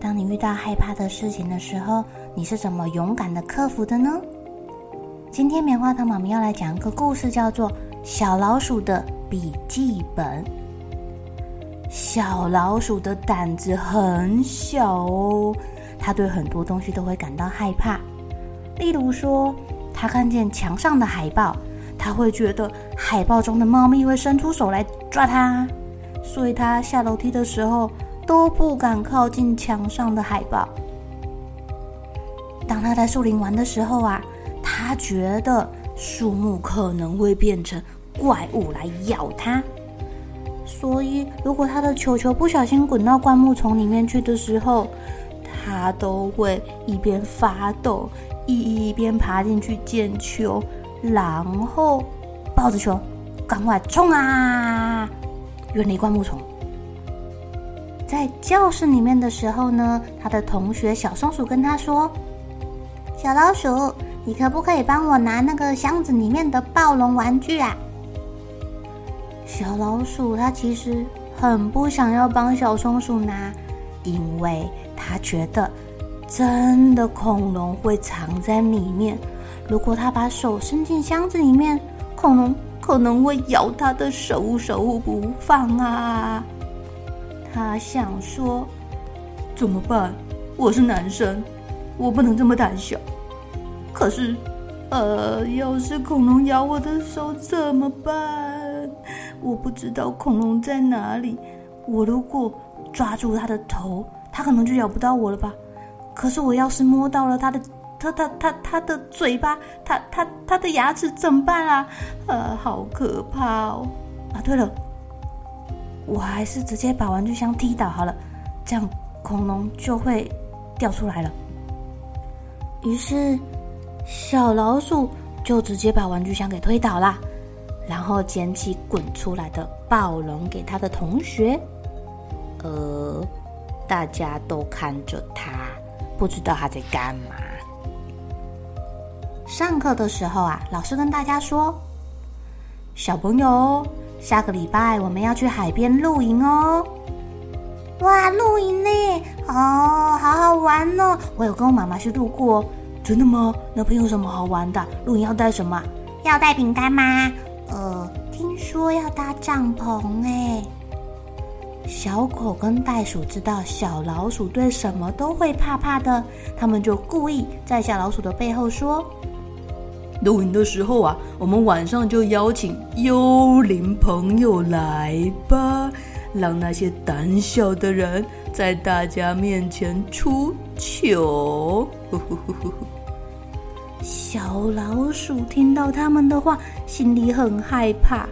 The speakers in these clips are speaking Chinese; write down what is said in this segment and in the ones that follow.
当你遇到害怕的事情的时候，你是怎么勇敢的克服的呢？今天棉花糖妈咪要来讲一个故事，叫做《小老鼠的笔记本》。小老鼠的胆子很小哦，它对很多东西都会感到害怕。例如说，它看见墙上的海报，它会觉得海报中的猫咪会伸出手来抓它，所以它下楼梯的时候，都不敢靠近墙上的海报。当他在树林玩的时候啊，他觉得树木可能会变成怪物来咬他，所以如果他的球球不小心滚到灌木丛里面去的时候，他都会一边发抖，一边爬进去捡球，然后抱着球赶快冲啊，远离灌木丛。在教室里面的时候呢，他的同学小松鼠跟他说：“小老鼠，你可不可以帮我拿那个箱子里面的暴龙玩具啊？”小老鼠他其实很不想要帮小松鼠拿，因为他觉得真的恐龙会藏在里面，如果他把手伸进箱子里面，恐龙可能会咬他的手手不放啊。他想说：“怎么办？我是男生，我不能这么胆小。可是，呃，要是恐龙咬我的手怎么办？我不知道恐龙在哪里。我如果抓住它的头，它可能就咬不到我了吧？可是我要是摸到了它的，它它它它的嘴巴，它它它的牙齿怎么办啊？呃，好可怕哦！啊，对了。”我还是直接把玩具箱踢倒好了，这样恐龙就会掉出来了。于是，小老鼠就直接把玩具箱给推倒了，然后捡起滚出来的暴龙给他的同学。呃，大家都看着他，不知道他在干嘛。上课的时候啊，老师跟大家说：“小朋友。”下个礼拜我们要去海边露营哦！哇，露营呢？哦，好好玩哦！我有跟我妈妈去露过。真的吗？那边有什么好玩的？露营要带什么？要带饼干吗？呃，听说要搭帐篷哎。小狗跟袋鼠知道小老鼠对什么都会怕怕的，他们就故意在小老鼠的背后说。露营的时候啊，我们晚上就邀请幽灵朋友来吧，让那些胆小的人在大家面前出糗。小老鼠听到他们的话，心里很害怕，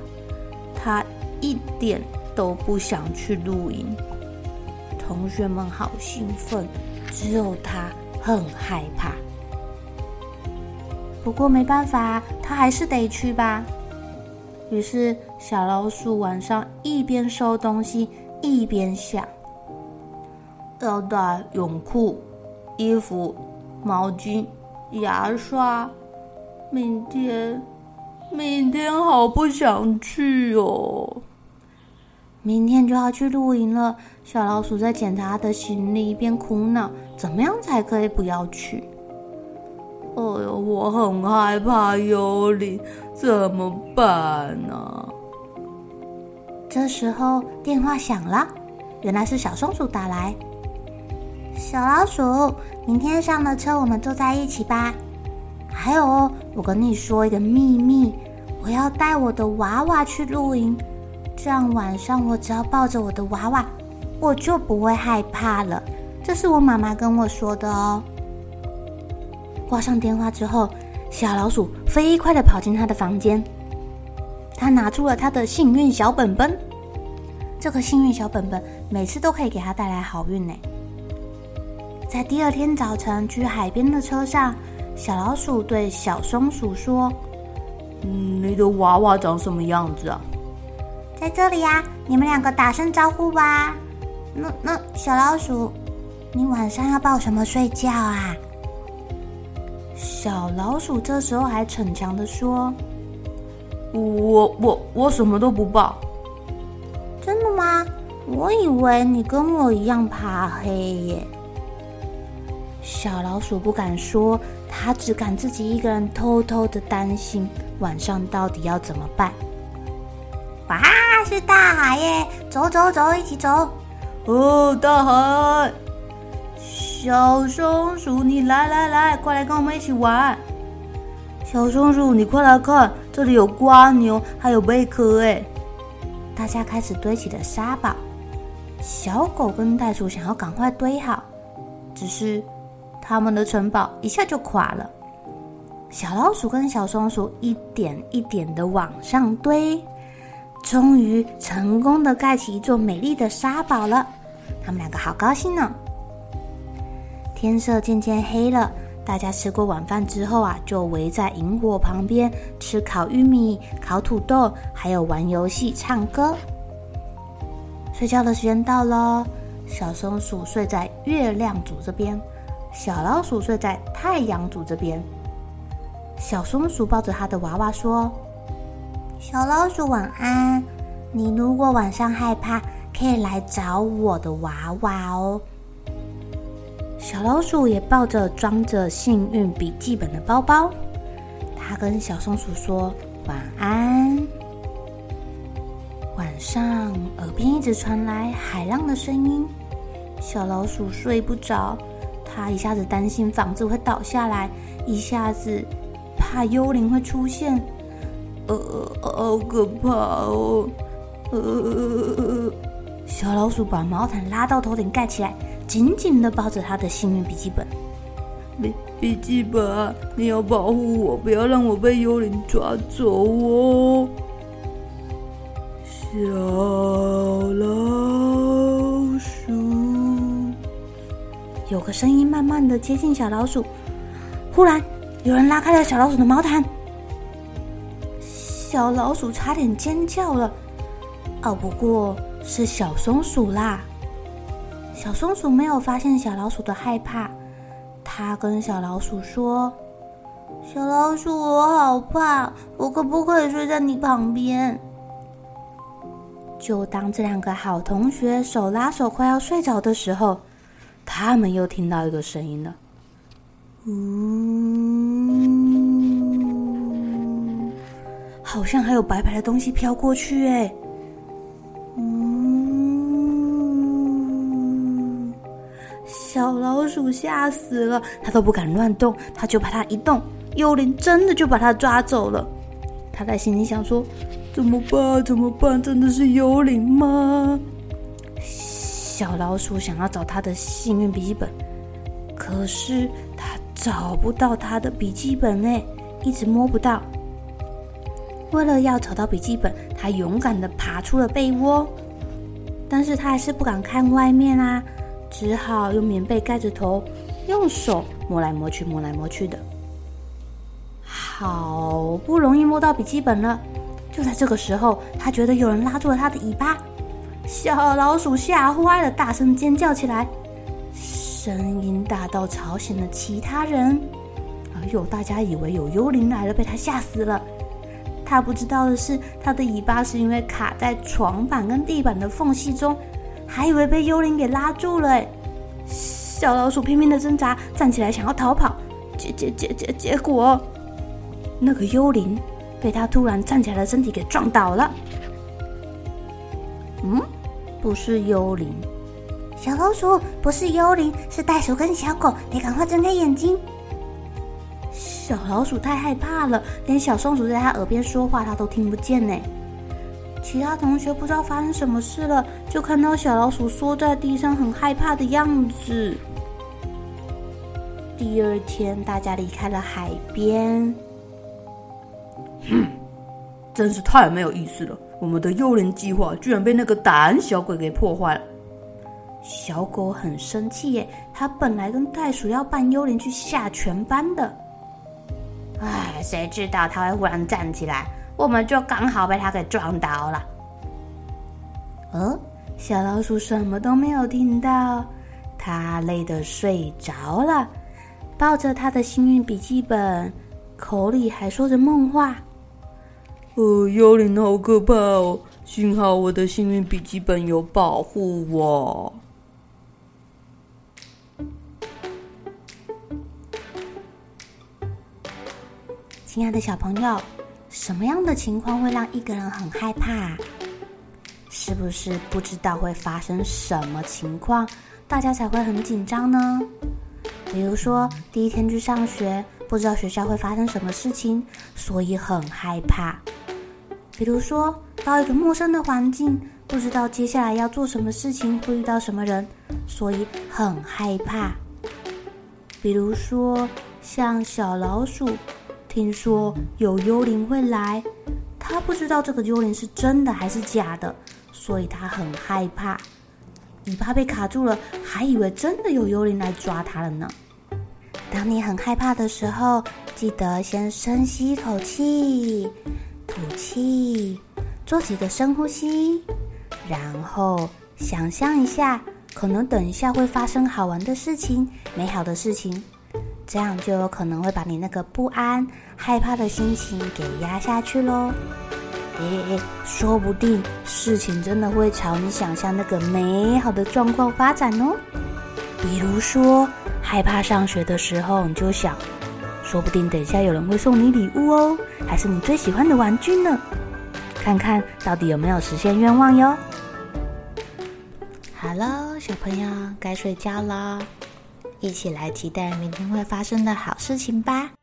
他一点都不想去露营。同学们好兴奋，只有他很害怕。不过没办法，他还是得去吧。于是小老鼠晚上一边收东西，一边想：要带泳裤、衣服、毛巾、牙刷。明天，明天好不想去哦。明天就要去露营了。小老鼠在检查他的行李，一边苦恼：怎么样才可以不要去？哎呦，我很害怕幽灵，怎么办呢？这时候电话响了，原来是小松鼠打来。小老鼠，明天上了车，我们坐在一起吧。还有哦，我跟你说一个秘密，我要带我的娃娃去露营，这样晚上我只要抱着我的娃娃，我就不会害怕了。这是我妈妈跟我说的哦。挂上电话之后，小老鼠飞快的跑进他的房间，他拿出了他的幸运小本本。这个幸运小本本每次都可以给他带来好运呢。在第二天早晨去海边的车上，小老鼠对小松鼠说：“嗯，你的娃娃长什么样子啊？”“在这里呀，你们两个打声招呼吧。”“那那小老鼠，你晚上要抱什么睡觉啊？”小老鼠这时候还逞强的说：“我我我什么都不抱。”“真的吗？我以为你跟我一样怕黑耶。”小老鼠不敢说，它只敢自己一个人偷偷的担心晚上到底要怎么办。哇，是大海耶！走走走，一起走。哦，大海！小松鼠，你来来来，快来跟我们一起玩。小松鼠，你快来看，这里有蜗牛，还有贝壳哎！大家开始堆起了沙堡。小狗跟袋鼠想要赶快堆好，只是。他们的城堡一下就垮了。小老鼠跟小松鼠一点一点的往上堆，终于成功的盖起一座美丽的沙堡了。他们两个好高兴呢。天色渐渐黑了，大家吃过晚饭之后啊，就围在萤火旁边吃烤玉米、烤土豆，还有玩游戏、唱歌。睡觉的时间到了，小松鼠睡在月亮组这边。小老鼠睡在太阳组这边，小松鼠抱着它的娃娃说：“小老鼠晚安，你如果晚上害怕，可以来找我的娃娃哦。”小老鼠也抱着装着幸运笔记本的包包，它跟小松鼠说晚安。晚上耳边一直传来海浪的声音，小老鼠睡不着。它一下子担心房子会倒下来，一下子怕幽灵会出现，呃，好可怕哦！呃，小老鼠把毛毯拉到头顶盖起来，紧紧的抱着他的幸运笔记本。笔笔记本，你要保护我，不要让我被幽灵抓走哦。小老鼠。有个声音慢慢的接近小老鼠，忽然有人拉开了小老鼠的毛毯，小老鼠差点尖叫了。哦，不过是小松鼠啦。小松鼠没有发现小老鼠的害怕，它跟小老鼠说：“小老鼠，我好怕，我可不可以睡在你旁边？”就当这两个好同学手拉手快要睡着的时候。他们又听到一个声音了，呜，好像还有白白的东西飘过去，哎，鼠吓死了，它都不敢乱动，它就怕它一动，幽灵真的就把它抓走了。它在心里想说：怎么办？怎么办？真的是幽灵吗？小老鼠想要找他的幸运笔记本，可是他找不到他的笔记本呢，一直摸不到。为了要找到笔记本，他勇敢地爬出了被窝，但是他还是不敢看外面啊，只好用棉被盖着头，用手摸来摸去，摸来摸去的。好不容易摸到笔记本了，就在这个时候，他觉得有人拉住了他的尾巴。小老鼠吓坏了，大声尖叫起来，声音大到吵醒了其他人。哎呦，大家以为有幽灵来了，被他吓死了。他不知道的是，他的尾巴是因为卡在床板跟地板的缝隙中，还以为被幽灵给拉住了。小老鼠拼命的挣扎，站起来想要逃跑，结结结结，结果那个幽灵被它突然站起来的身体给撞倒了。嗯。不是幽灵，小老鼠不是幽灵，是袋鼠跟小狗，得赶快睁开眼睛。小老鼠太害怕了，连小松鼠在它耳边说话，它都听不见呢。其他同学不知道发生什么事了，就看到小老鼠缩在地上，很害怕的样子。第二天，大家离开了海边。哼，真是太没有意思了！我们的幽灵计划居然被那个胆小鬼给破坏了。小狗很生气耶，它本来跟袋鼠要扮幽灵去吓全班的。唉，谁知道它会忽然站起来，我们就刚好被他给撞倒了。哦，小老鼠什么都没有听到，它累得睡着了，抱着他的幸运笔记本，口里还说着梦话。呃，幽灵好可怕哦，幸好我的幸运笔记本有保护我。亲爱的小朋友，什么样的情况会让一个人很害怕？是不是不知道会发生什么情况，大家才会很紧张呢？比如说，第一天去上学，不知道学校会发生什么事情，所以很害怕；比如说，到一个陌生的环境，不知道接下来要做什么事情，会遇到什么人，所以很害怕；比如说，像小老鼠。听说有幽灵会来，他不知道这个幽灵是真的还是假的，所以他很害怕，尾巴被卡住了，还以为真的有幽灵来抓他了呢。当你很害怕的时候，记得先深吸一口气，吐气，做几个深呼吸，然后想象一下，可能等一下会发生好玩的事情，美好的事情。这样就有可能会把你那个不安、害怕的心情给压下去喽。诶，说不定事情真的会朝你想象那个美好的状况发展哦。比如说，害怕上学的时候，你就想，说不定等一下有人会送你礼物哦，还是你最喜欢的玩具呢？看看到底有没有实现愿望哟。好了，小朋友该睡觉了。一起来期待明天会发生的好事情吧。